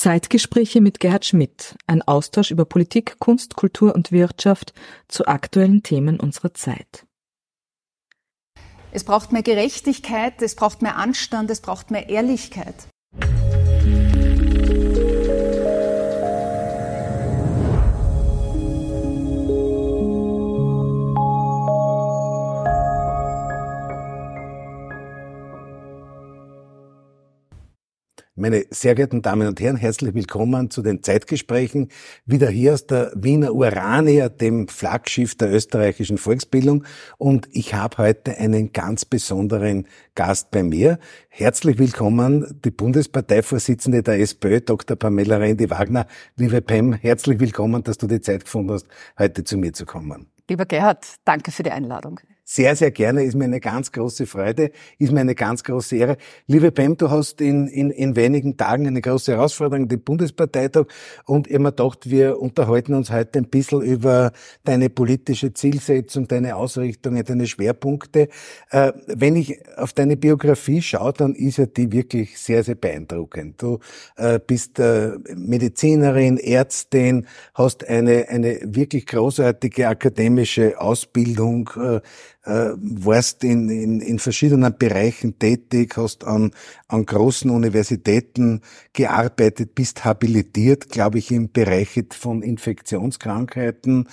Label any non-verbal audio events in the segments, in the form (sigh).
Zeitgespräche mit Gerhard Schmidt, ein Austausch über Politik, Kunst, Kultur und Wirtschaft zu aktuellen Themen unserer Zeit. Es braucht mehr Gerechtigkeit, es braucht mehr Anstand, es braucht mehr Ehrlichkeit. Meine sehr geehrten Damen und Herren, herzlich willkommen zu den Zeitgesprächen. Wieder hier aus der Wiener Urania, dem Flaggschiff der österreichischen Volksbildung. Und ich habe heute einen ganz besonderen Gast bei mir. Herzlich willkommen, die Bundesparteivorsitzende der SPÖ, Dr. Pamela Rendi-Wagner. Liebe Pam, herzlich willkommen, dass du die Zeit gefunden hast, heute zu mir zu kommen. Lieber Gerhard, danke für die Einladung sehr, sehr gerne. Ist mir eine ganz große Freude, ist mir eine ganz große Ehre. Liebe Pam, du hast in, in, in wenigen Tagen eine große Herausforderung, den Bundesparteitag. Und ich mir gedacht, wir unterhalten uns heute ein bisschen über deine politische Zielsetzung, deine Ausrichtungen, deine Schwerpunkte. Äh, wenn ich auf deine Biografie schaue, dann ist ja die wirklich sehr, sehr beeindruckend. Du äh, bist äh, Medizinerin, Ärztin, hast eine, eine wirklich großartige akademische Ausbildung, äh, warst in, in, in verschiedenen Bereichen tätig, hast an, an großen Universitäten gearbeitet, bist habilitiert, glaube ich, im Bereich von Infektionskrankheiten,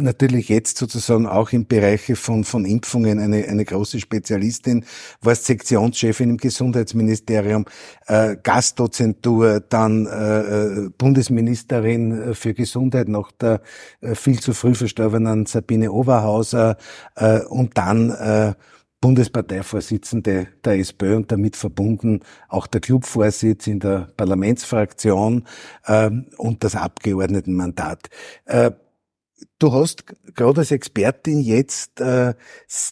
natürlich jetzt sozusagen auch im Bereich von, von Impfungen eine, eine große Spezialistin, warst Sektionschefin im Gesundheitsministerium, äh, Gastdozentur, dann äh, äh Bundesministerin für Gesundheit nach der äh, viel zu früh verstorbenen Sabine Oberhauser äh, und dann äh, Bundesparteivorsitzende der SPÖ und damit verbunden auch der Clubvorsitz in der Parlamentsfraktion äh, und das Abgeordnetenmandat. Äh, Du hast gerade als Expertin jetzt äh,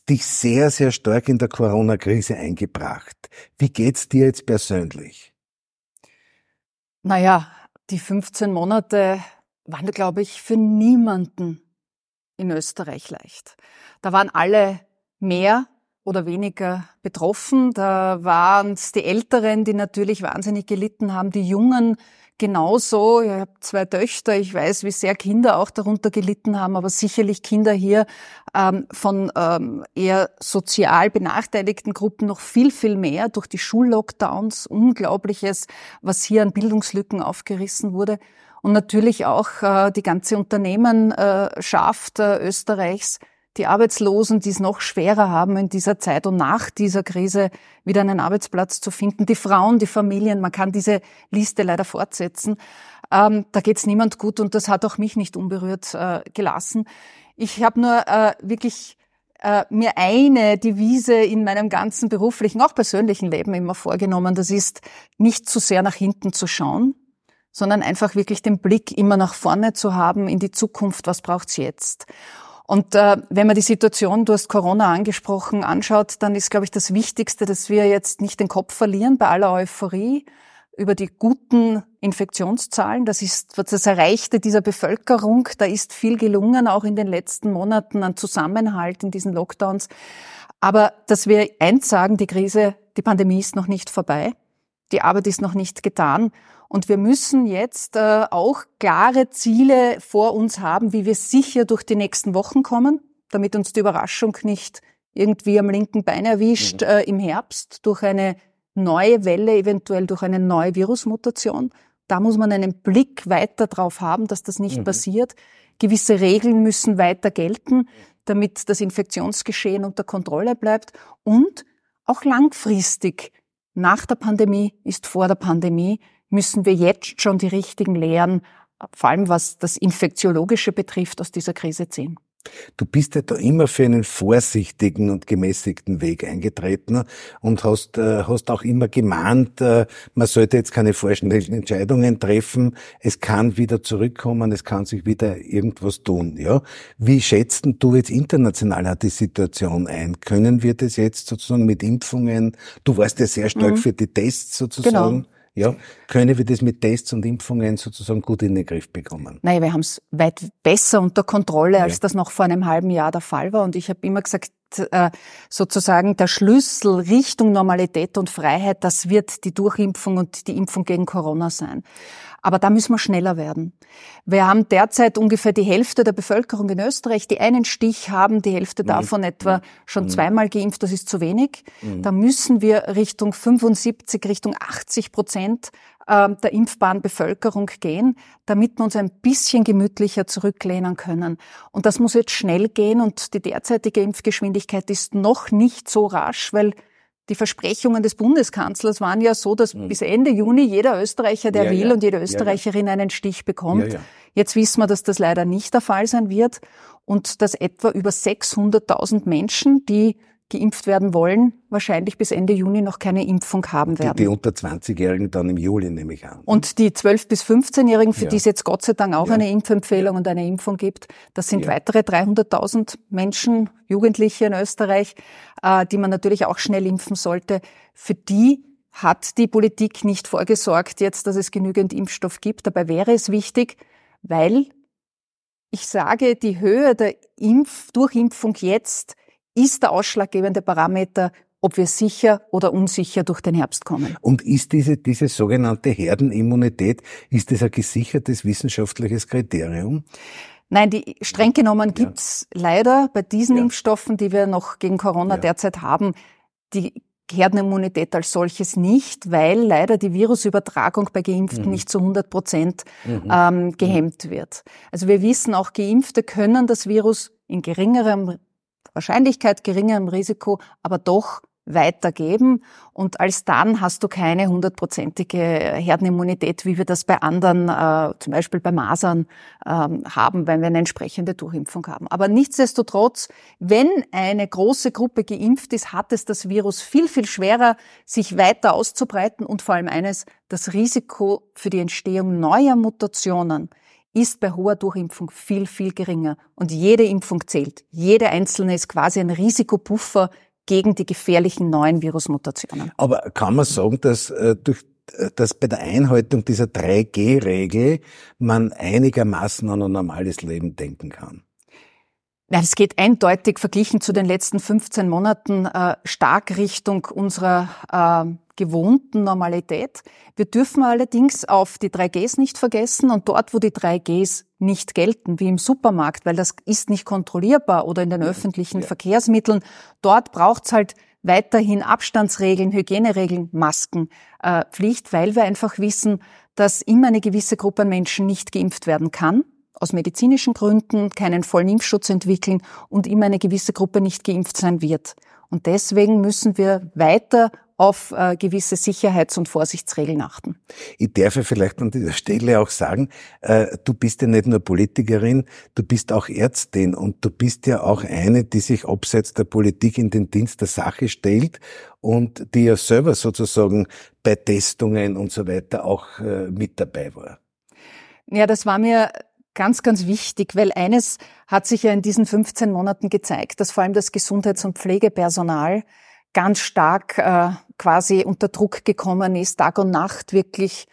dich sehr, sehr stark in der Corona-Krise eingebracht. Wie geht's dir jetzt persönlich? Naja, die 15 Monate waren, glaube ich, für niemanden in Österreich leicht. Da waren alle mehr oder weniger betroffen. Da waren es die Älteren, die natürlich wahnsinnig gelitten haben, die Jungen, genauso. Ich habe zwei Töchter. Ich weiß, wie sehr Kinder auch darunter gelitten haben, aber sicherlich Kinder hier ähm, von ähm, eher sozial benachteiligten Gruppen noch viel, viel mehr durch die Schullockdowns. Unglaubliches, was hier an Bildungslücken aufgerissen wurde. Und natürlich auch äh, die ganze Unternehmenschaft äh, Österreichs die Arbeitslosen, die es noch schwerer haben in dieser Zeit und nach dieser Krise wieder einen Arbeitsplatz zu finden, die Frauen, die Familien, man kann diese Liste leider fortsetzen. Ähm, da geht es niemand gut und das hat auch mich nicht unberührt äh, gelassen. Ich habe nur äh, wirklich äh, mir eine Devise in meinem ganzen beruflichen, auch persönlichen Leben immer vorgenommen. Das ist, nicht zu sehr nach hinten zu schauen, sondern einfach wirklich den Blick immer nach vorne zu haben in die Zukunft. Was braucht's jetzt? Und äh, wenn man die Situation, du hast Corona angesprochen, anschaut, dann ist, glaube ich, das Wichtigste, dass wir jetzt nicht den Kopf verlieren bei aller Euphorie über die guten Infektionszahlen. Das ist das Erreichte dieser Bevölkerung. Da ist viel gelungen, auch in den letzten Monaten an Zusammenhalt in diesen Lockdowns. Aber dass wir eins sagen, die Krise, die Pandemie ist noch nicht vorbei. Die Arbeit ist noch nicht getan. Und wir müssen jetzt äh, auch klare Ziele vor uns haben, wie wir sicher durch die nächsten Wochen kommen, damit uns die Überraschung nicht irgendwie am linken Bein erwischt mhm. äh, im Herbst durch eine neue Welle, eventuell durch eine neue Virusmutation. Da muss man einen Blick weiter drauf haben, dass das nicht mhm. passiert. Gewisse Regeln müssen weiter gelten, damit das Infektionsgeschehen unter Kontrolle bleibt. Und auch langfristig nach der Pandemie ist vor der Pandemie müssen wir jetzt schon die richtigen Lehren, vor allem was das Infektiologische betrifft, aus dieser Krise ziehen. Du bist ja da immer für einen vorsichtigen und gemäßigten Weg eingetreten und hast, äh, hast auch immer gemahnt, äh, man sollte jetzt keine vorschnellen Entscheidungen treffen. Es kann wieder zurückkommen, es kann sich wieder irgendwas tun, ja. Wie schätzt du jetzt international die Situation ein? Können wir das jetzt sozusagen mit Impfungen, du warst ja sehr stark mhm. für die Tests sozusagen. Genau ja, können wir das mit Tests und Impfungen sozusagen gut in den Griff bekommen? Naja, wir haben es weit besser unter Kontrolle, als ja. das noch vor einem halben Jahr der Fall war. Und ich habe immer gesagt, äh, sozusagen der Schlüssel Richtung Normalität und Freiheit, das wird die Durchimpfung und die Impfung gegen Corona sein. Aber da müssen wir schneller werden. Wir haben derzeit ungefähr die Hälfte der Bevölkerung in Österreich, die einen Stich haben, die Hälfte mhm. davon etwa schon mhm. zweimal geimpft. Das ist zu wenig. Mhm. Da müssen wir Richtung 75, Richtung 80 Prozent ähm, der impfbaren Bevölkerung gehen, damit wir uns ein bisschen gemütlicher zurücklehnen können. Und das muss jetzt schnell gehen und die derzeitige Impfgeschwindigkeit ist noch nicht so rasch, weil die Versprechungen des Bundeskanzlers waren ja so, dass mhm. bis Ende Juni jeder Österreicher, der ja, will ja. und jede Österreicherin ja, einen Stich bekommt. Jetzt wissen wir, dass das leider nicht der Fall sein wird und dass etwa über 600.000 Menschen, die geimpft werden wollen, wahrscheinlich bis Ende Juni noch keine Impfung haben werden. Die, die unter 20-Jährigen dann im Juli nehme ich an. Und die 12- bis 15-Jährigen, für ja. die es jetzt Gott sei Dank auch ja. eine Impfempfehlung ja. und eine Impfung gibt, das sind weitere 300.000 Menschen, Jugendliche in Österreich, äh, die man natürlich auch schnell impfen sollte. Für die hat die Politik nicht vorgesorgt jetzt, dass es genügend Impfstoff gibt. Dabei wäre es wichtig, weil ich sage, die Höhe der Impf Durchimpfung jetzt ist der ausschlaggebende Parameter, ob wir sicher oder unsicher durch den Herbst kommen. Und ist diese, diese sogenannte Herdenimmunität, ist das ein gesichertes wissenschaftliches Kriterium? Nein, die streng genommen ja. gibt's leider bei diesen ja. Impfstoffen, die wir noch gegen Corona ja. derzeit haben, die Herdenimmunität als solches nicht, weil leider die Virusübertragung bei Geimpften mhm. nicht zu 100 Prozent mhm. ähm, gehemmt wird. Also wir wissen auch, Geimpfte können das Virus in geringerem Wahrscheinlichkeit, geringerem Risiko, aber doch weitergeben. Und als dann hast du keine hundertprozentige Herdenimmunität, wie wir das bei anderen, äh, zum Beispiel bei Masern, äh, haben, wenn wir eine entsprechende Durchimpfung haben. Aber nichtsdestotrotz, wenn eine große Gruppe geimpft ist, hat es das Virus viel, viel schwerer, sich weiter auszubreiten und vor allem eines, das Risiko für die Entstehung neuer Mutationen ist bei hoher Durchimpfung viel, viel geringer. Und jede Impfung zählt. Jede einzelne ist quasi ein Risikopuffer gegen die gefährlichen neuen Virusmutationen. Aber kann man sagen, dass äh, durch äh, dass bei der Einhaltung dieser 3G-Regel man einigermaßen an ein normales Leben denken kann? Ja, es geht eindeutig verglichen zu den letzten 15 Monaten äh, stark Richtung unserer äh, gewohnten Normalität. Wir dürfen allerdings auf die 3Gs nicht vergessen und dort, wo die 3Gs nicht gelten, wie im Supermarkt, weil das ist nicht kontrollierbar oder in den öffentlichen ja. Verkehrsmitteln, dort braucht's halt weiterhin Abstandsregeln, Hygieneregeln, Maskenpflicht, äh, weil wir einfach wissen, dass immer eine gewisse Gruppe an Menschen nicht geimpft werden kann aus medizinischen Gründen keinen vollen Impfschutz entwickeln und immer eine gewisse Gruppe nicht geimpft sein wird. Und deswegen müssen wir weiter auf äh, gewisse Sicherheits- und Vorsichtsregeln achten. Ich darf ja vielleicht an dieser Stelle auch sagen, äh, du bist ja nicht nur Politikerin, du bist auch Ärztin und du bist ja auch eine, die sich abseits der Politik in den Dienst der Sache stellt und die ja selber sozusagen bei Testungen und so weiter auch äh, mit dabei war. Ja, das war mir ganz, ganz wichtig, weil eines hat sich ja in diesen 15 Monaten gezeigt, dass vor allem das Gesundheits- und Pflegepersonal ganz stark äh, quasi unter Druck gekommen ist, Tag und Nacht wirklich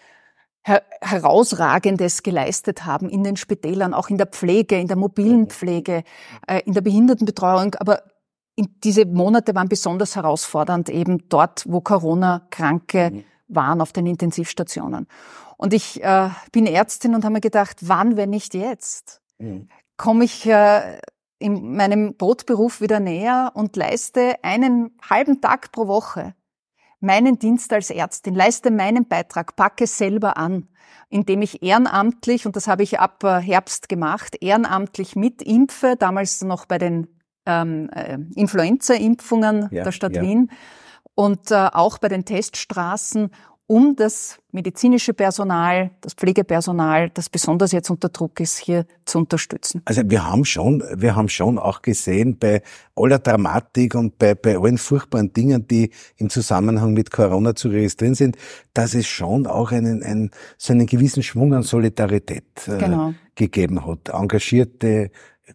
her herausragendes geleistet haben in den Spitälern, auch in der Pflege, in der mobilen Pflege, äh, in der Behindertenbetreuung. Aber in diese Monate waren besonders herausfordernd, eben dort, wo Corona-Kranke mhm. waren auf den Intensivstationen. Und ich äh, bin Ärztin und habe mir gedacht, wann, wenn nicht jetzt, mhm. komme ich äh, in meinem Brotberuf wieder näher und leiste einen halben Tag pro Woche meinen Dienst als Ärztin, leiste meinen Beitrag, packe selber an, indem ich ehrenamtlich, und das habe ich ab äh, Herbst gemacht, ehrenamtlich mitimpfe, damals noch bei den ähm, äh, Influenza-Impfungen ja, der Stadt ja. Wien und äh, auch bei den Teststraßen um das medizinische Personal, das Pflegepersonal, das besonders jetzt unter Druck ist, hier zu unterstützen. Also wir haben schon, wir haben schon auch gesehen bei aller Dramatik und bei, bei allen furchtbaren Dingen, die im Zusammenhang mit Corona zu registrieren sind, dass es schon auch einen, einen so einen gewissen Schwung an Solidarität äh, genau. gegeben hat. Engagierte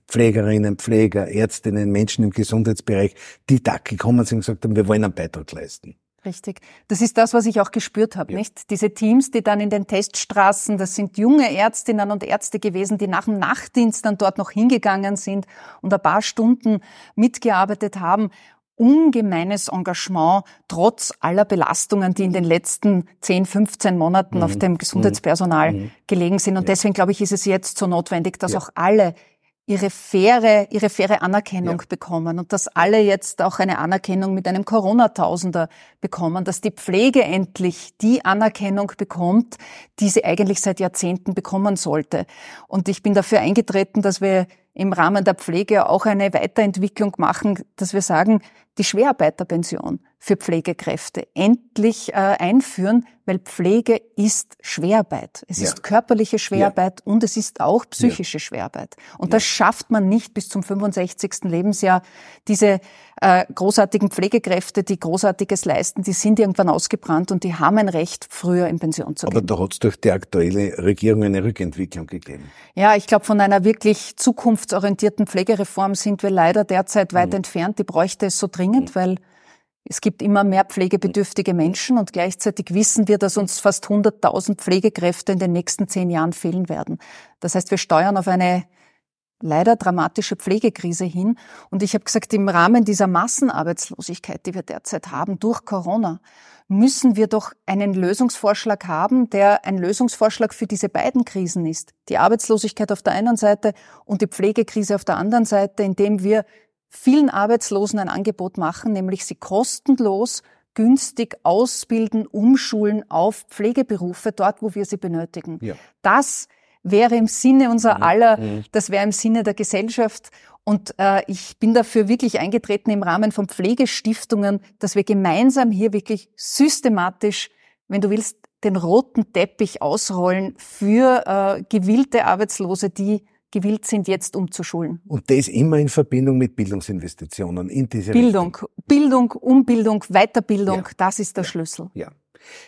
Pflegerinnen, Pfleger, Ärztinnen, Menschen im Gesundheitsbereich, die da gekommen sind und gesagt haben, wir wollen einen Beitrag leisten. Richtig. Das ist das, was ich auch gespürt habe, ja. nicht? Diese Teams, die dann in den Teststraßen, das sind junge Ärztinnen und Ärzte gewesen, die nach dem Nachtdienst dann dort noch hingegangen sind und ein paar Stunden mitgearbeitet haben. ungemeines Engagement trotz aller Belastungen, die in den letzten 10, 15 Monaten mhm. auf dem Gesundheitspersonal mhm. gelegen sind. Und ja. deswegen glaube ich, ist es jetzt so notwendig, dass ja. auch alle ihre faire, ihre faire Anerkennung ja. bekommen und dass alle jetzt auch eine Anerkennung mit einem Corona-Tausender bekommen, dass die Pflege endlich die Anerkennung bekommt, die sie eigentlich seit Jahrzehnten bekommen sollte. Und ich bin dafür eingetreten, dass wir im Rahmen der Pflege auch eine Weiterentwicklung machen, dass wir sagen, die Schwerarbeiterpension für Pflegekräfte endlich äh, einführen, weil Pflege ist Schwerarbeit. Es ja. ist körperliche Schwerarbeit ja. und es ist auch psychische ja. Schwerarbeit. Und das schafft man nicht bis zum 65. Lebensjahr. Diese äh, großartigen Pflegekräfte, die Großartiges leisten, die sind irgendwann ausgebrannt und die haben ein Recht, früher in Pension zu gehen. Aber da hat es durch die aktuelle Regierung eine Rückentwicklung gegeben. Ja, ich glaube, von einer wirklich zukunftsorientierten Pflegereform sind wir leider derzeit weit mhm. entfernt. Die bräuchte es so dringend, mhm. weil es gibt immer mehr pflegebedürftige Menschen und gleichzeitig wissen wir, dass uns fast 100.000 Pflegekräfte in den nächsten zehn Jahren fehlen werden. Das heißt, wir steuern auf eine leider dramatische Pflegekrise hin. Und ich habe gesagt, im Rahmen dieser Massenarbeitslosigkeit, die wir derzeit haben durch Corona, müssen wir doch einen Lösungsvorschlag haben, der ein Lösungsvorschlag für diese beiden Krisen ist. Die Arbeitslosigkeit auf der einen Seite und die Pflegekrise auf der anderen Seite, indem wir vielen Arbeitslosen ein Angebot machen, nämlich sie kostenlos günstig ausbilden, umschulen auf Pflegeberufe dort, wo wir sie benötigen. Ja. Das wäre im Sinne unser mhm. aller, mhm. das wäre im Sinne der Gesellschaft. Und äh, ich bin dafür wirklich eingetreten im Rahmen von Pflegestiftungen, dass wir gemeinsam hier wirklich systematisch, wenn du willst, den roten Teppich ausrollen für äh, gewillte Arbeitslose, die gewillt sind, jetzt umzuschulen. Und das immer in Verbindung mit Bildungsinvestitionen in diese Bildung, Richtung. Bildung, Umbildung, Weiterbildung, ja. das ist der ja. Schlüssel. Ja.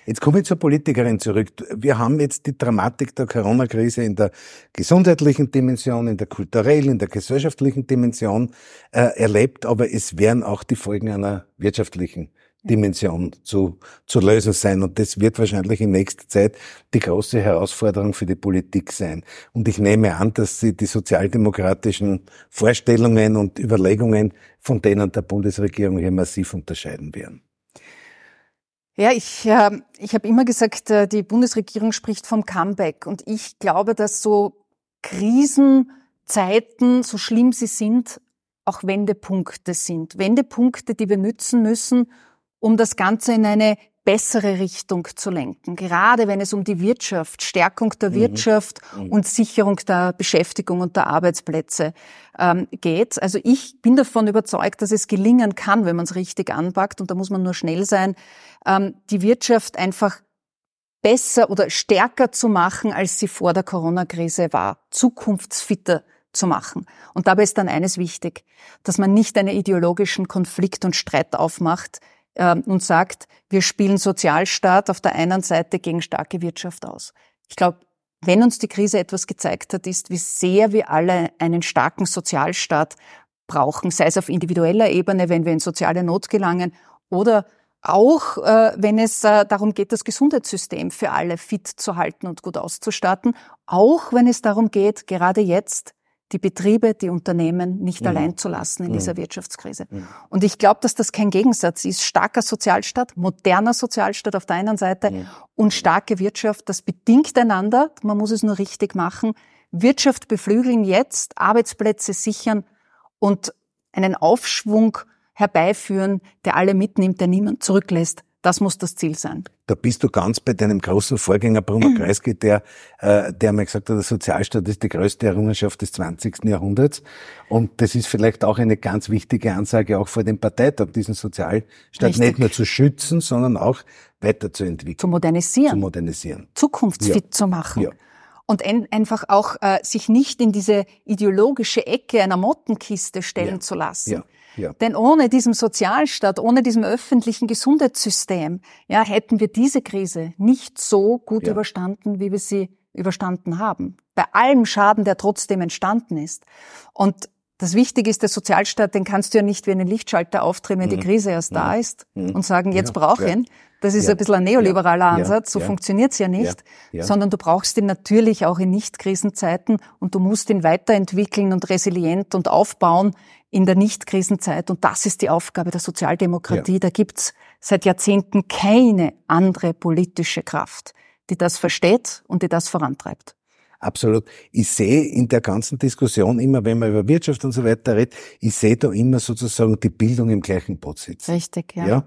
Jetzt komme ich zur Politikerin zurück. Wir haben jetzt die Dramatik der Corona-Krise in der gesundheitlichen Dimension, in der kulturellen, in der gesellschaftlichen Dimension äh, erlebt, aber es werden auch die Folgen einer wirtschaftlichen Dimension zu, zu lösen sein. Und das wird wahrscheinlich in nächster Zeit die große Herausforderung für die Politik sein. Und ich nehme an, dass sie die sozialdemokratischen Vorstellungen und Überlegungen von denen der Bundesregierung hier massiv unterscheiden werden. Ja, ich, äh, ich habe immer gesagt, äh, die Bundesregierung spricht vom Comeback. Und ich glaube, dass so Krisenzeiten, so schlimm sie sind, auch Wendepunkte sind. Wendepunkte, die wir nützen müssen, um das Ganze in eine bessere Richtung zu lenken. Gerade wenn es um die Wirtschaft, Stärkung der mhm. Wirtschaft mhm. und Sicherung der Beschäftigung und der Arbeitsplätze ähm, geht. Also ich bin davon überzeugt, dass es gelingen kann, wenn man es richtig anpackt. Und da muss man nur schnell sein, ähm, die Wirtschaft einfach besser oder stärker zu machen, als sie vor der Corona-Krise war. Zukunftsfitter zu machen. Und dabei ist dann eines wichtig, dass man nicht einen ideologischen Konflikt und Streit aufmacht, und sagt, wir spielen Sozialstaat auf der einen Seite gegen starke Wirtschaft aus. Ich glaube, wenn uns die Krise etwas gezeigt hat, ist, wie sehr wir alle einen starken Sozialstaat brauchen, sei es auf individueller Ebene, wenn wir in soziale Not gelangen, oder auch äh, wenn es äh, darum geht, das Gesundheitssystem für alle fit zu halten und gut auszustatten, auch wenn es darum geht, gerade jetzt die Betriebe, die Unternehmen nicht mhm. allein zu lassen in mhm. dieser Wirtschaftskrise. Mhm. Und ich glaube, dass das kein Gegensatz ist. Starker Sozialstaat, moderner Sozialstaat auf der einen Seite mhm. und starke Wirtschaft, das bedingt einander. Man muss es nur richtig machen. Wirtschaft beflügeln jetzt, Arbeitsplätze sichern und einen Aufschwung herbeiführen, der alle mitnimmt, der niemand zurücklässt. Das muss das Ziel sein. Da bist du ganz bei deinem großen Vorgänger Bruno Kreisky, der, äh, der mir gesagt hat, der Sozialstaat ist die größte Errungenschaft des 20. Jahrhunderts. Und das ist vielleicht auch eine ganz wichtige Ansage auch vor dem Parteitag, diesen Sozialstaat Richtig. nicht nur zu schützen, sondern auch weiterzuentwickeln. Zu modernisieren. Zu modernisieren. Zukunftsfit ja. zu machen. Ja und einfach auch äh, sich nicht in diese ideologische Ecke einer Mottenkiste stellen ja. zu lassen. Ja. Ja. Denn ohne diesem Sozialstaat, ohne diesem öffentlichen Gesundheitssystem, ja, hätten wir diese Krise nicht so gut ja. überstanden, wie wir sie überstanden haben. Bei allem Schaden, der trotzdem entstanden ist. Und das Wichtige ist, der Sozialstaat, den kannst du ja nicht wie einen Lichtschalter aufdrehen, wenn mhm. die Krise erst mhm. da ist mhm. und sagen, jetzt ja. brauche ich ihn, Das ist Ja. ein bisschen ein neoliberaler Ja. Ansatz, so Ja. funktioniert's ja nicht, sondern du brauchst ihn natürlich auch in Nicht-Krisenzeiten und du musst ihn weiterentwickeln und resilient und aufbauen in der Nicht-Krisenzeit. Und das ist die Aufgabe der Sozialdemokratie. Da gibt's seit Jahrzehnten keine andere politische Kraft, die das versteht und die das vorantreibt. Absolut. Ich sehe in der ganzen Diskussion immer, wenn man über Wirtschaft und so weiter redet, ich sehe da immer sozusagen die Bildung im gleichen Boot sitzen. Richtig, ja. Ja.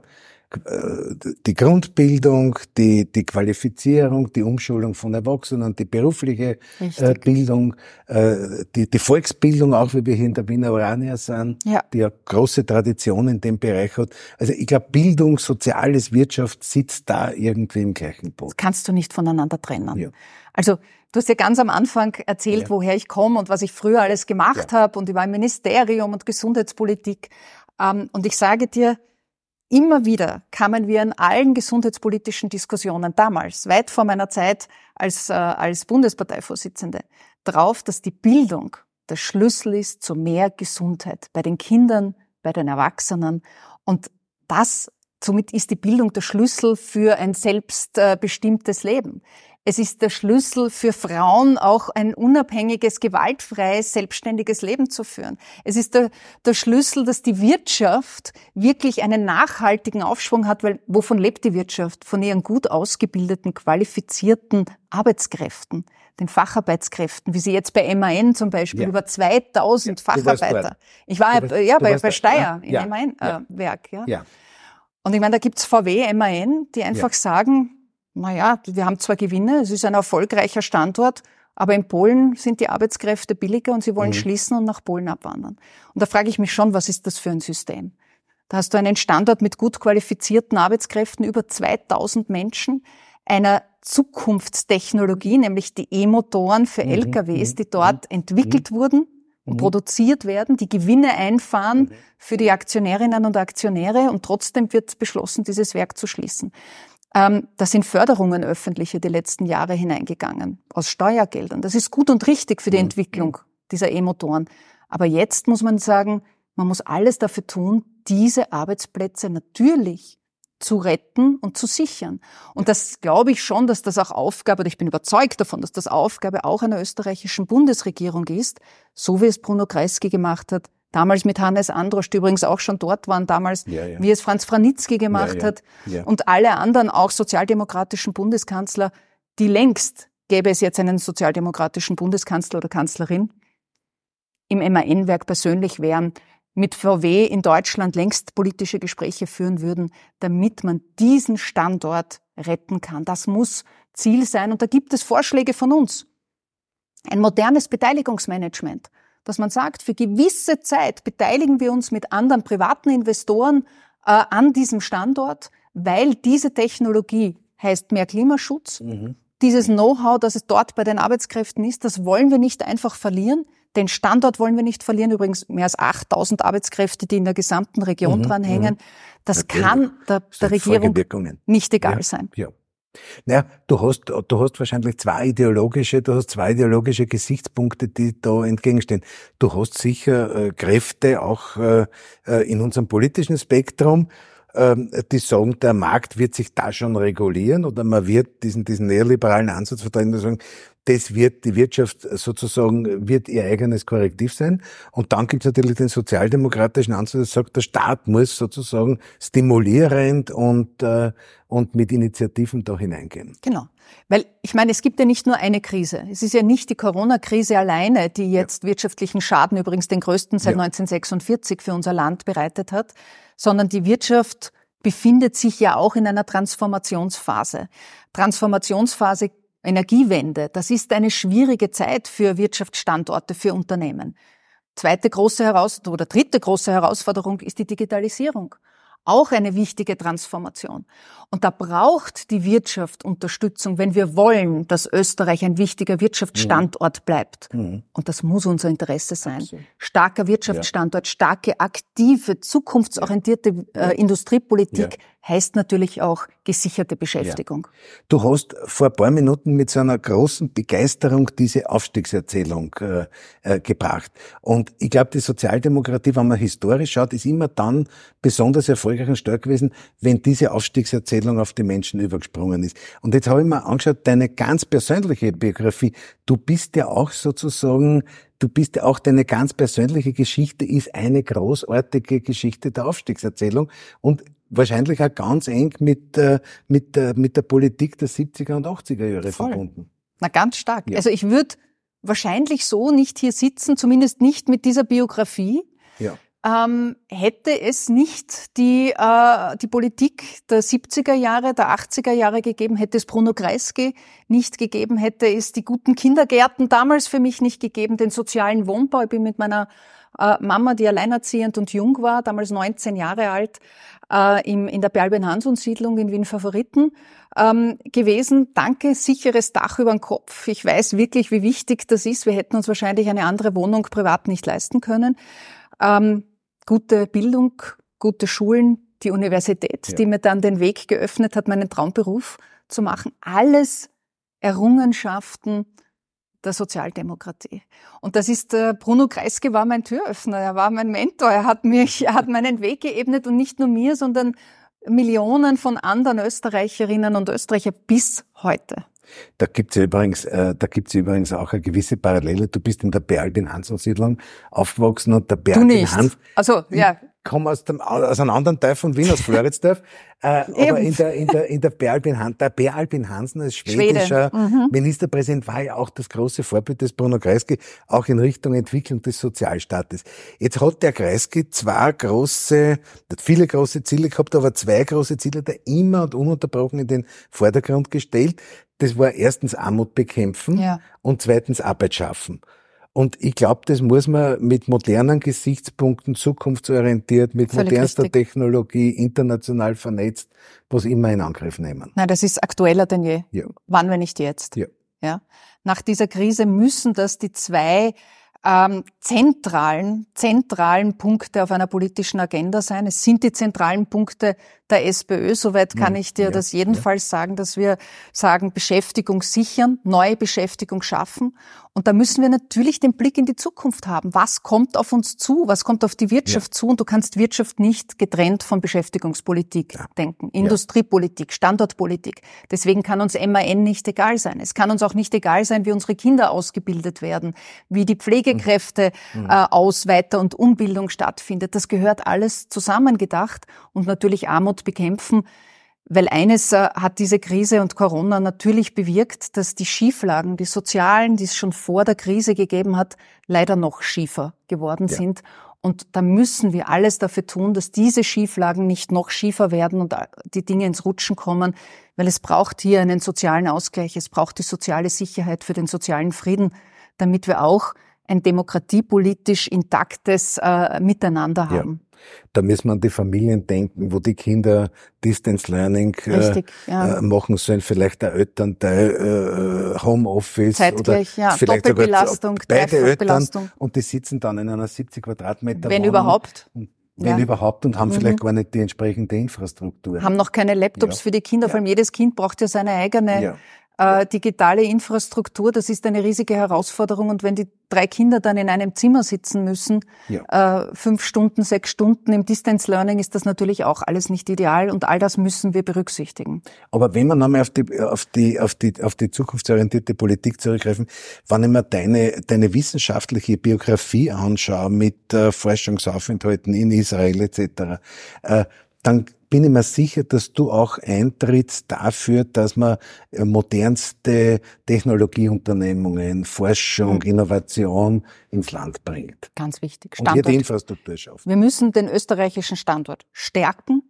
Äh, Die Grundbildung, die, die Qualifizierung, die Umschulung von Erwachsenen, die berufliche äh, Richtig. Bildung, äh, die, die Volksbildung, auch wie wir hier in der Wiener Urania sind, Ja. die ja große Tradition in dem Bereich hat. Also ich glaube, Bildung, Soziales, Wirtschaft sitzt da irgendwie im gleichen Boot. kannst du nicht voneinander trennen. Ja. Also du hast ja ganz am Anfang erzählt, Ja. woher ich komme und was ich früher alles gemacht habe und ich war im Ministerium und Gesundheitspolitik. Ähm, und ich sage dir, immer wieder kamen wir in allen gesundheitspolitischen Diskussionen damals, weit vor meiner Zeit als, äh, als Bundesparteivorsitzende, drauf, dass die Bildung der Schlüssel ist zu mehr Gesundheit bei den Kindern, bei den Erwachsenen. Und das, somit ist die Bildung der Schlüssel für ein selbstbestimmtes Leben. Es ist der Schlüssel für Frauen, auch ein unabhängiges, gewaltfreies, selbstständiges Leben zu führen. Es ist der, der Schlüssel, dass die Wirtschaft wirklich einen nachhaltigen Aufschwung hat, weil wovon lebt die Wirtschaft? Von ihren gut ausgebildeten, qualifizierten Arbeitskräften, den Facharbeitskräften, wie sie jetzt bei MAN zum Beispiel, Ja. über 2000 Ja, Facharbeiter. Ich war warst- äh, ja bei, bei Steyr ja? im. MAN-Werk. Ja. Ja. Und ich meine, da gibt's VW, MAN, die einfach sagen, na ja, wir haben zwar Gewinne, es ist ein erfolgreicher Standort, aber in Polen sind die Arbeitskräfte billiger und sie wollen schließen und nach Polen abwandern. Und da frage ich mich schon, was ist das für ein System? Da hast du einen Standort mit gut qualifizierten Arbeitskräften, über 2000 Menschen, einer Zukunftstechnologie, nämlich die E-Motoren für LKWs, die dort entwickelt wurden und produziert werden, die Gewinne einfahren für die Aktionärinnen und Aktionäre und trotzdem wird beschlossen, dieses Werk zu schließen. Ähm, da sind Förderungen öffentliche die letzten Jahre hineingegangen, aus Steuergeldern. Das ist gut und richtig für die Entwicklung dieser E-Motoren. Aber jetzt muss man sagen, man muss alles dafür tun, diese Arbeitsplätze natürlich zu retten und zu sichern. Und das glaube ich schon, dass das auch Aufgabe, oder ich bin überzeugt davon, dass das Aufgabe auch einer österreichischen Bundesregierung ist, so wie es Bruno Kreisky gemacht hat, damals mit Hannes Androsch, die übrigens auch schon dort waren damals, Ja, ja. wie es Franz Franitzky gemacht Ja, hat und alle anderen auch sozialdemokratischen Bundeskanzler, die längst gäbe es jetzt einen sozialdemokratischen Bundeskanzler oder Kanzlerin, im MAN-Werk persönlich wären, mit VW in Deutschland längst politische Gespräche führen würden, damit man diesen Standort retten kann. Das muss Ziel sein. Und da gibt es Vorschläge von uns. Ein modernes Beteiligungsmanagement, dass man sagt, für gewisse Zeit beteiligen wir uns mit anderen privaten Investoren äh, an diesem Standort, weil diese Technologie heißt mehr Klimaschutz. Mhm. Dieses Know-how, das es dort bei den Arbeitskräften ist, das wollen wir nicht einfach verlieren. Den Standort wollen wir nicht verlieren. Übrigens mehr als 8000 Arbeitskräfte, die in der gesamten Region Mhm, dranhängen. Das Natürlich. kann der, der Regierung nicht egal Ja. sein. Ja. Naja, du hast, du hast wahrscheinlich zwei ideologische, du hast zwei ideologische Gesichtspunkte, die da entgegenstehen. Du hast sicher äh, Kräfte auch äh, äh, in unserem politischen Spektrum, ähm, die sagen, der Markt wird sich da schon regulieren oder man wird diesen, diesen neoliberalen Ansatz vertreten, die sagen, das wird die Wirtschaft sozusagen, wird ihr eigenes Korrektiv sein. Und dann gibt es natürlich den sozialdemokratischen Ansatz, der sagt, der Staat muss sozusagen stimulierend und, äh, und mit Initiativen da hineingehen. Genau. Weil ich meine, es gibt ja nicht nur eine Krise. Es ist ja nicht die Corona-Krise alleine, die jetzt wirtschaftlichen Schaden, übrigens den größten seit Ja. 1946 für unser Land bereitet hat, sondern die Wirtschaft befindet sich ja auch in einer Transformationsphase. Transformationsphase Energiewende, das ist eine schwierige Zeit für Wirtschaftsstandorte, für Unternehmen. Zweite große Herausforderung oder dritte große Herausforderung ist die Digitalisierung. Auch eine wichtige Transformation. Und da braucht die Wirtschaft Unterstützung, wenn wir wollen, dass Österreich ein wichtiger Wirtschaftsstandort bleibt. Mhm. Und das muss unser Interesse sein. Absolut. Starker Wirtschaftsstandort, starke, aktive, zukunftsorientierte äh, Industriepolitik heißt natürlich auch gesicherte Beschäftigung. Du hast vor ein paar Minuten mit so einer großen Begeisterung diese Aufstiegserzählung äh, äh, gebracht. Und ich glaube, die Sozialdemokratie, wenn man historisch schaut, ist immer dann besonders erfolgreich, erfolgreich und stark gewesen, wenn diese Aufstiegserzählung auf die Menschen übergesprungen ist. Und jetzt habe ich mir angeschaut, deine ganz persönliche Biografie. Du bist ja auch sozusagen, du bist ja auch deine ganz persönliche Geschichte ist eine großartige Geschichte der Aufstiegserzählung und wahrscheinlich auch ganz eng mit, äh, mit, äh, mit der Politik der 70er und 80er Jahre Voll. verbunden. Na, ganz stark. Ja. Also ich würde wahrscheinlich so nicht hier sitzen, zumindest nicht mit dieser Biografie. Ja. Ähm, hätte es nicht die, äh, die Politik der 70er Jahre, der 80er Jahre gegeben, hätte es Bruno Kreisky nicht gegeben, hätte es die guten Kindergärten damals für mich nicht gegeben, den sozialen Wohnbau. Ich bin mit meiner äh, Mama, die alleinerziehend und jung war, damals 19 Jahre alt, äh, im, in der Berlbin-Hanson-Siedlung in Wien-Favoriten ähm, gewesen. Danke, sicheres Dach über den Kopf. Ich weiß wirklich, wie wichtig das ist. Wir hätten uns wahrscheinlich eine andere Wohnung privat nicht leisten können. Ähm, gute Bildung, gute Schulen, die Universität, ja. die mir dann den Weg geöffnet hat, meinen Traumberuf zu machen. Alles Errungenschaften der Sozialdemokratie. Und das ist, äh, Bruno Kreisky war mein Türöffner, er war mein Mentor, er hat mich, er hat meinen Weg geebnet und nicht nur mir, sondern Millionen von anderen Österreicherinnen und Österreicher bis heute. Da gibt's ja übrigens, äh, da gibt's übrigens auch eine gewisse Parallele. Du bist in der Berlin-Hansen-Siedlung aufgewachsen und der Berlin-Hans. Also, ja komme aus, dem, aus einem anderen Teil von Wien, aus (laughs) Floridsdorf. äh, aber in der, in der, in der Per Albin, Han, der Per Albin Hansen als schwedischer mhm. Ministerpräsident war ja auch das große Vorbild des Bruno Kreisky, auch in Richtung Entwicklung des Sozialstaates. Jetzt hat der Kreisky zwei große, hat viele große Ziele gehabt, aber zwei große Ziele der immer und ununterbrochen in den Vordergrund gestellt. Das war erstens Armut bekämpfen ja. und zweitens Arbeit schaffen. Und ich glaube, das muss man mit modernen Gesichtspunkten, zukunftsorientiert, mit Völlig modernster richtig. Technologie, international vernetzt, was immer in Angriff nehmen. Nein, das ist aktueller denn je. Ja. Wann, wenn nicht jetzt? Ja. ja. Nach dieser Krise müssen das die zwei ähm, zentralen, zentralen Punkte auf einer politischen Agenda sein. Es sind die zentralen Punkte der SPÖ. Soweit kann ich dir ja, das jedenfalls ja. sagen, dass wir sagen, Beschäftigung sichern, neue Beschäftigung schaffen. Und da müssen wir natürlich den Blick in die Zukunft haben. Was kommt auf uns zu? Was kommt auf die Wirtschaft ja. zu? Und du kannst Wirtschaft nicht getrennt von Beschäftigungspolitik denken. Industriepolitik, Standortpolitik. Deswegen kann uns MAN nicht egal sein. Es kann uns auch nicht egal sein, wie unsere Kinder ausgebildet werden, wie die Pflegekräfte mhm. äh, aus Weiter- und Umbildung stattfindet. Das gehört alles zusammengedacht und natürlich Armut bekämpfen. Weil eines äh, hat diese Krise und Corona natürlich bewirkt, dass die Schieflagen, die sozialen, die es schon vor der Krise gegeben hat, leider noch schiefer geworden ja. sind. Und da müssen wir alles dafür tun, dass diese Schieflagen nicht noch schiefer werden und äh, die Dinge ins Rutschen kommen, weil es braucht hier einen sozialen Ausgleich, es braucht die soziale Sicherheit für den sozialen Frieden, damit wir auch ein demokratiepolitisch intaktes äh, Miteinander haben. Ja. Da müssen wir an die Familien denken, wo die Kinder Distance Learning äh, Richtig, ja. äh, machen sollen, vielleicht der Elternteil äh, Homeoffice Zeitgleich, oder ja. vielleicht sogar beide Eltern und die sitzen dann in einer 70 Quadratmeter Wenn Wohnung überhaupt. wenn ja. überhaupt und haben mhm. vielleicht gar nicht die entsprechende Infrastruktur. Haben noch keine Laptops ja. für die Kinder, vor allem jedes Kind braucht ja seine eigene äh, digitale Infrastruktur, das ist eine riesige Herausforderung. Und wenn die drei Kinder dann in einem Zimmer sitzen müssen, ja. äh, fünf Stunden, sechs Stunden im Distance Learning, ist das natürlich auch alles nicht ideal. Und all das müssen wir berücksichtigen. Aber wenn wir nochmal auf die, auf die, auf die, auf die zukunftsorientierte Politik zurückgreifen, wenn ich mir deine, deine wissenschaftliche Biografie anschaue mit äh, Forschungsaufenthalten in Israel etc., äh, dann bin ich mir sicher, dass du auch eintrittst dafür, dass man äh, modernste Technologieunternehmungen, Forschung, mhm. Innovation ins Land bringt. Ganz wichtig. Standort. Und hier die Infrastruktur schafft. Wir müssen den österreichischen Standort stärken,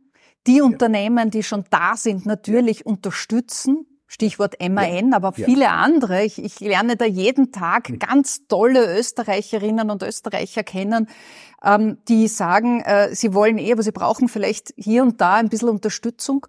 die. Unternehmen, die schon da sind, natürlich unterstützen, Stichwort MAN, ja. aber viele ja. andere. Ich, ich lerne da jeden Tag ganz tolle Österreicherinnen und Österreicher kennen, ähm, die sagen, äh, sie wollen eh, aber sie brauchen vielleicht hier und da ein bisschen Unterstützung.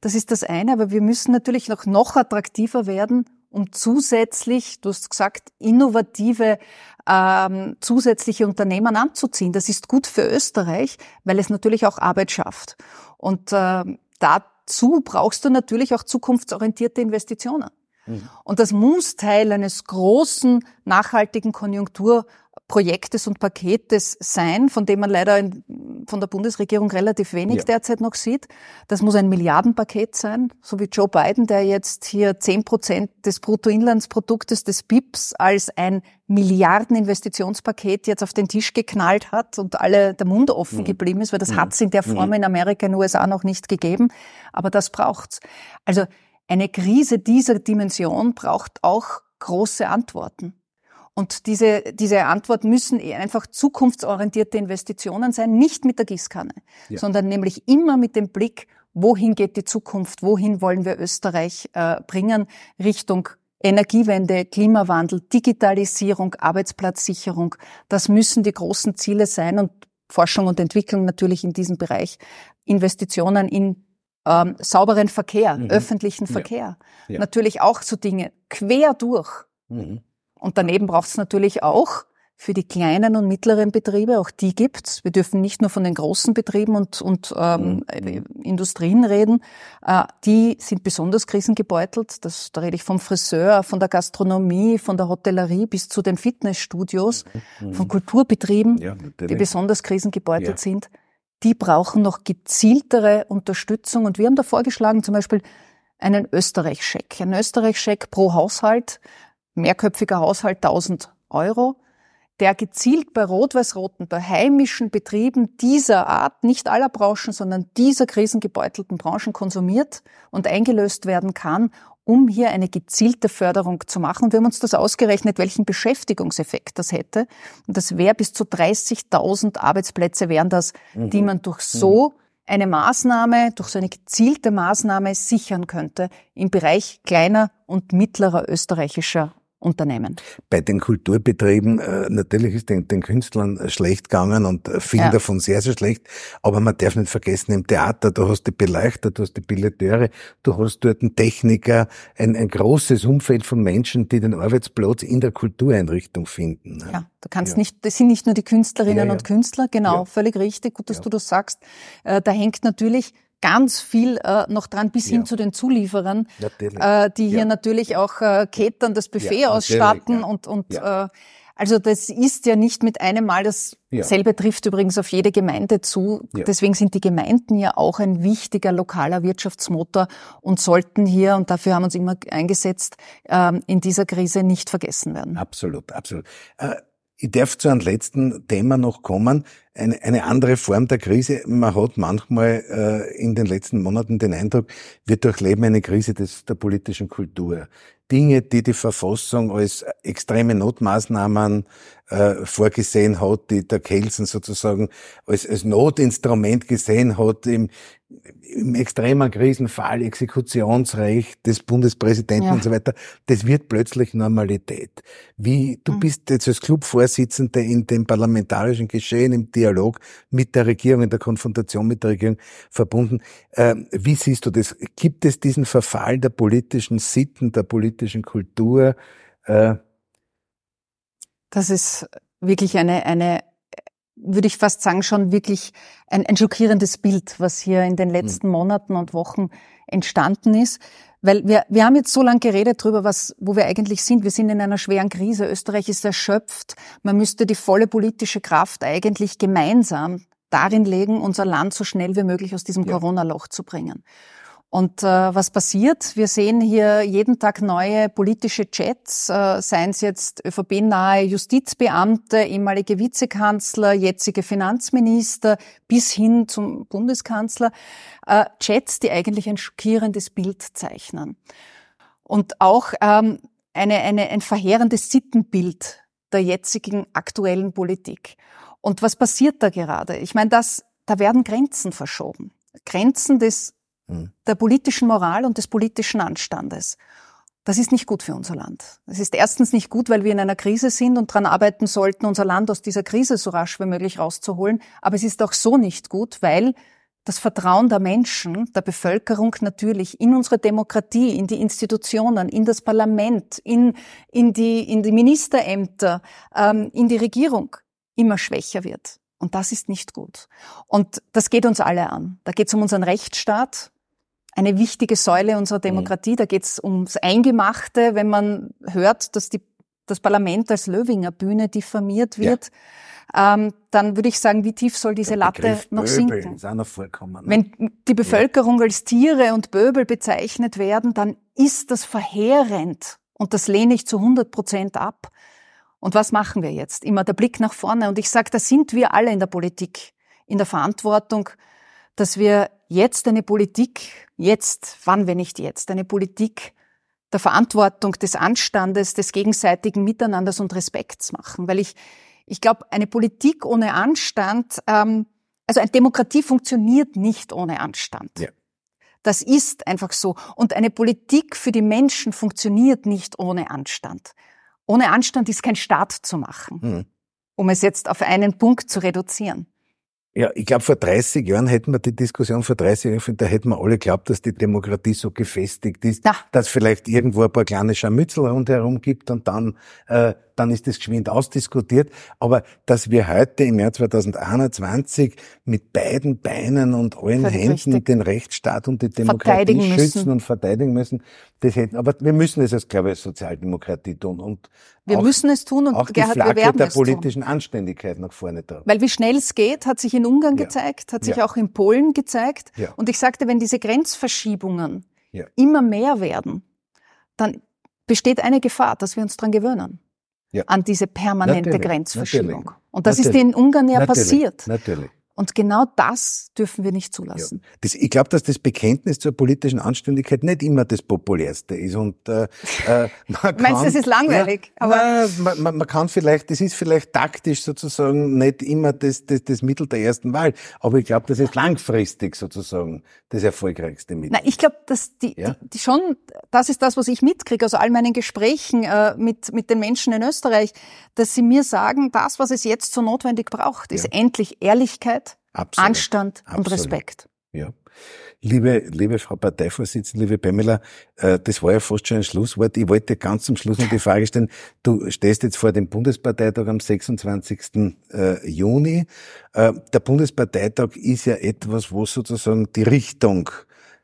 Das ist das eine, aber wir müssen natürlich noch, noch attraktiver werden, um zusätzlich, du hast gesagt, innovative ähm, zusätzliche Unternehmen anzuziehen. Das ist gut für Österreich, weil es natürlich auch Arbeit schafft. Und äh, da dazu brauchst du natürlich auch zukunftsorientierte Investitionen. Mhm. Und das muss Teil eines großen, nachhaltigen Konjunktur Projektes und Paketes sein, von dem man leider in, von der Bundesregierung relativ wenig ja. derzeit noch sieht. Das muss ein Milliardenpaket sein, so wie Joe Biden, der jetzt hier zehn Prozent des Bruttoinlandsproduktes des BIPs als ein Milliardeninvestitionspaket jetzt auf den Tisch geknallt hat und alle der Mund offen mhm. geblieben ist, weil das mhm. hat es in der Form mhm. in Amerika, in den USA noch nicht gegeben. Aber das braucht's. Also eine Krise dieser Dimension braucht auch große Antworten. Und diese, diese Antwort müssen einfach zukunftsorientierte Investitionen sein, nicht mit der Gießkanne, ja. sondern nämlich immer mit dem Blick, wohin geht die Zukunft, wohin wollen wir Österreich äh, bringen, Richtung Energiewende, Klimawandel, Digitalisierung, Arbeitsplatzsicherung. Das müssen die großen Ziele sein und Forschung und Entwicklung natürlich in diesem Bereich. Investitionen in ähm, sauberen Verkehr, mhm. öffentlichen Verkehr. Ja. Ja. Natürlich auch so Dinge quer durch. Mhm. Und daneben braucht es natürlich auch für die kleinen und mittleren Betriebe, auch die gibt's. Wir dürfen nicht nur von den großen Betrieben und, und ähm, mhm. Industrien reden. Äh, die sind besonders krisengebeutelt. Das, da rede ich vom Friseur, von der Gastronomie, von der Hotellerie bis zu den Fitnessstudios, mhm. von Kulturbetrieben, ja, die besonders krisengebeutelt ja. sind. Die brauchen noch gezieltere Unterstützung. Und wir haben da vorgeschlagen, zum Beispiel einen Österreich-Scheck. Ein Österreich-Scheck pro Haushalt mehrköpfiger Haushalt 1000 Euro, der gezielt bei Rot-Weiß-Roten, bei heimischen Betrieben dieser Art, nicht aller Branchen, sondern dieser krisengebeutelten Branchen konsumiert und eingelöst werden kann, um hier eine gezielte Förderung zu machen. Wir haben uns das ausgerechnet, welchen Beschäftigungseffekt das hätte. Und das wäre bis zu 30.000 Arbeitsplätze wären das, mhm. die man durch so eine Maßnahme, durch so eine gezielte Maßnahme sichern könnte im Bereich kleiner und mittlerer österreichischer Unternehmen. Bei den Kulturbetrieben, äh, natürlich ist den, den Künstlern äh, schlecht gegangen und äh, vielen ja. davon sehr, sehr schlecht. Aber man darf nicht vergessen, im Theater, du hast die Beleuchter, du hast die Billeteure, du hast dort einen Techniker, ein, ein großes Umfeld von Menschen, die den Arbeitsplatz in der Kultureinrichtung finden. Ja, du kannst ja. nicht, das sind nicht nur die Künstlerinnen ja, und Künstler, genau, völlig richtig, gut, dass du das sagst. Da hängt natürlich ganz viel äh, noch dran, bis ja. hin zu den Zulieferern, äh, die hier natürlich auch äh, Ketern das Buffet ja, ausstatten und, und äh, also das ist ja nicht mit einem Mal, dasselbe trifft übrigens auf jede Gemeinde zu. Deswegen sind die Gemeinden ja auch ein wichtiger lokaler Wirtschaftsmotor und sollten hier, und dafür haben wir uns immer eingesetzt, ähm, in dieser Krise nicht vergessen werden. Absolut, absolut. Äh, ich darf zu einem letzten Thema noch kommen. Eine, eine andere Form der Krise. Man hat manchmal äh, in den letzten Monaten den Eindruck, wir durchleben eine Krise des, der politischen Kultur. Dinge, die die Verfassung als extreme Notmaßnahmen äh, vorgesehen hat, die der Kelsen sozusagen als, als Notinstrument gesehen hat im, im extremen Krisenfall, Exekutionsrecht des Bundespräsidenten ja. und so weiter, das wird plötzlich Normalität. Wie, du mhm. bist jetzt als Clubvorsitzende in dem parlamentarischen Geschehen, im Dialog mit der Regierung, in der Konfrontation mit der Regierung verbunden. Äh, wie siehst du das? Gibt es diesen Verfall der politischen Sitten, der politischen Kultur? Äh, das ist wirklich eine, eine würde ich fast sagen, schon wirklich ein, ein schockierendes Bild, was hier in den letzten mhm. Monaten und Wochen entstanden ist. Weil wir, wir haben jetzt so lange geredet darüber, was, wo wir eigentlich sind. Wir sind in einer schweren Krise. Österreich ist erschöpft. Man müsste die volle politische Kraft eigentlich gemeinsam darin legen, unser Land so schnell wie möglich aus diesem ja. Corona-Loch zu bringen. Und äh, was passiert? Wir sehen hier jeden Tag neue politische Chats, äh, seien es jetzt ÖVP-nahe Justizbeamte, ehemalige Vizekanzler, jetzige Finanzminister bis hin zum Bundeskanzler. Äh, Chats, die eigentlich ein schockierendes Bild zeichnen. Und auch ähm, eine, eine, ein verheerendes Sittenbild der jetzigen aktuellen Politik. Und was passiert da gerade? Ich meine, das, da werden Grenzen verschoben. Grenzen des der politischen Moral und des politischen Anstandes. Das ist nicht gut für unser Land. Es ist erstens nicht gut, weil wir in einer Krise sind und daran arbeiten sollten, unser Land aus dieser Krise so rasch wie möglich rauszuholen. Aber es ist auch so nicht gut, weil das Vertrauen der Menschen, der Bevölkerung natürlich in unsere Demokratie, in die Institutionen, in das Parlament, in, in, die, in die Ministerämter, ähm, in die Regierung immer schwächer wird. Und das ist nicht gut. Und das geht uns alle an. Da geht es um unseren Rechtsstaat, eine wichtige Säule unserer Demokratie. Da geht es ums Eingemachte, wenn man hört, dass die das Parlament als Löwinger Bühne diffamiert wird, ja. ähm, dann würde ich sagen, wie tief soll diese Latte noch Böbel sinken? Ist auch noch vorkommen, ne? Wenn die Bevölkerung ja. als Tiere und Böbel bezeichnet werden, dann ist das verheerend. Und das lehne ich zu 100 Prozent ab. Und was machen wir jetzt? Immer der Blick nach vorne. Und ich sage, da sind wir alle in der Politik in der Verantwortung, dass wir jetzt eine Politik, jetzt, wann wenn nicht jetzt, eine Politik der Verantwortung, des Anstandes, des gegenseitigen Miteinanders und Respekts machen. Weil ich, ich glaube, eine Politik ohne Anstand, ähm, also eine Demokratie funktioniert nicht ohne Anstand. Ja. Das ist einfach so. Und eine Politik für die Menschen funktioniert nicht ohne Anstand. Ohne Anstand ist kein Staat zu machen, mhm. um es jetzt auf einen Punkt zu reduzieren. Ja, ich glaube, vor 30 Jahren hätten wir die Diskussion vor 30 Jahren, da hätten wir alle geglaubt, dass die Demokratie so gefestigt ist, ja. dass vielleicht irgendwo ein paar kleine Scharmützel rundherum gibt und dann äh, dann ist das geschwind ausdiskutiert. Aber dass wir heute im Jahr 2021 mit beiden Beinen und allen Händen richtig. den Rechtsstaat und die Demokratie schützen müssen. und verteidigen müssen, das hätten, aber wir müssen es als, glaube ich, als Sozialdemokratie tun und wir auch, müssen es tun und auch Gerhard, die Flagge der politischen tun. Anständigkeit nach vorne tragen. Weil wie schnell es geht, hat sich in Ungarn ja. gezeigt, hat sich ja. auch in Polen gezeigt. Ja. Und ich sagte, wenn diese Grenzverschiebungen immer mehr werden, dann besteht eine Gefahr, dass wir uns dran gewöhnen ja. an diese permanente natürlich, Grenzverschiebung. Natürlich. Und das natürlich. ist in Ungarn ja passiert. Natürlich. Und genau das dürfen wir nicht zulassen. Ja. Das, ich glaube, dass das Bekenntnis zur politischen Anständigkeit nicht immer das populärste ist. Und äh, äh (laughs) man kann, Meinst du, das ist langweilig? Ja, aber na, man, man, kann vielleicht, das ist vielleicht taktisch sozusagen nicht immer das, das, das Mittel der ersten Wahl. Aber ich glaube, das ist langfristig sozusagen das erfolgreichste Mittel. Na, ich glaube, dass die, ja? die, die schon, das ist das, was ich mitkriege aus all meinen Gesprächen äh, mit mit den Menschen in Österreich, dass sie mir sagen, das, was es jetzt so notwendig braucht, ist endlich Ehrlichkeit Absolut. Anstand Absolut. und Respekt. Ja. Liebe, liebe Frau Parteivorsitzende, liebe Pamela, äh, das war ja fast schon ein Schlusswort. Ich wollte ganz zum Schluss noch die Frage stellen. Du stehst jetzt vor dem Bundesparteitag am 26. Äh, Juni. Äh, der Bundesparteitag ist ja etwas, wo sozusagen die Richtung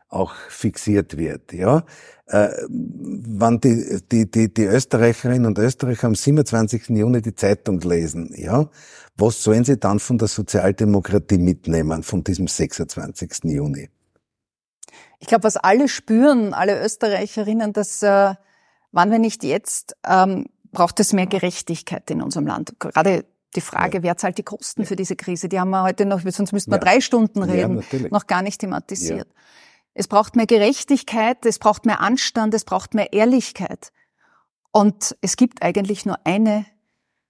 auch fixiert wird, ja. Äh, wann die, die, die, die Österreicherinnen und Österreicher am 27. Juni die Zeitung lesen, ja, was sollen sie dann von der Sozialdemokratie mitnehmen, von diesem 26. Juni? Ich glaube, was alle spüren, alle Österreicherinnen, dass äh, wann wir nicht jetzt, ähm, braucht es mehr Gerechtigkeit in unserem Land. Gerade die Frage, ja. wer zahlt die Kosten ja. für diese Krise, die haben wir heute noch, sonst müssten wir ja. drei Stunden reden, noch gar nicht thematisiert. Es braucht mehr Gerechtigkeit, es braucht mehr Anstand, es braucht mehr Ehrlichkeit. Und es gibt eigentlich nur eine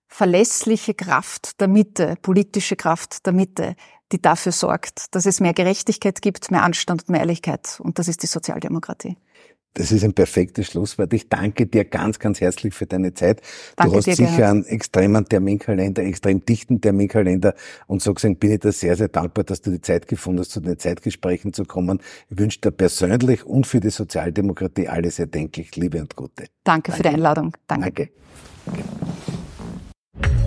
verlässliche Kraft der Mitte, politische Kraft der Mitte, die dafür sorgt, dass es mehr Gerechtigkeit gibt, mehr Anstand und mehr Ehrlichkeit. Und das ist die Sozialdemokratie. Das ist ein perfektes Schlusswort. Ich danke dir ganz, ganz herzlich für deine Zeit. Danke du hast dir, sicher einen extremen Terminkalender, extrem dichten Terminkalender und so gesehen bin ich dir sehr, sehr dankbar, dass du die Zeit gefunden hast, zu den Zeitgesprächen zu kommen. Ich wünsche dir persönlich und für die Sozialdemokratie alles erdenklich Liebe und Gute. Danke, Danke. für die Einladung. Danke. Danke.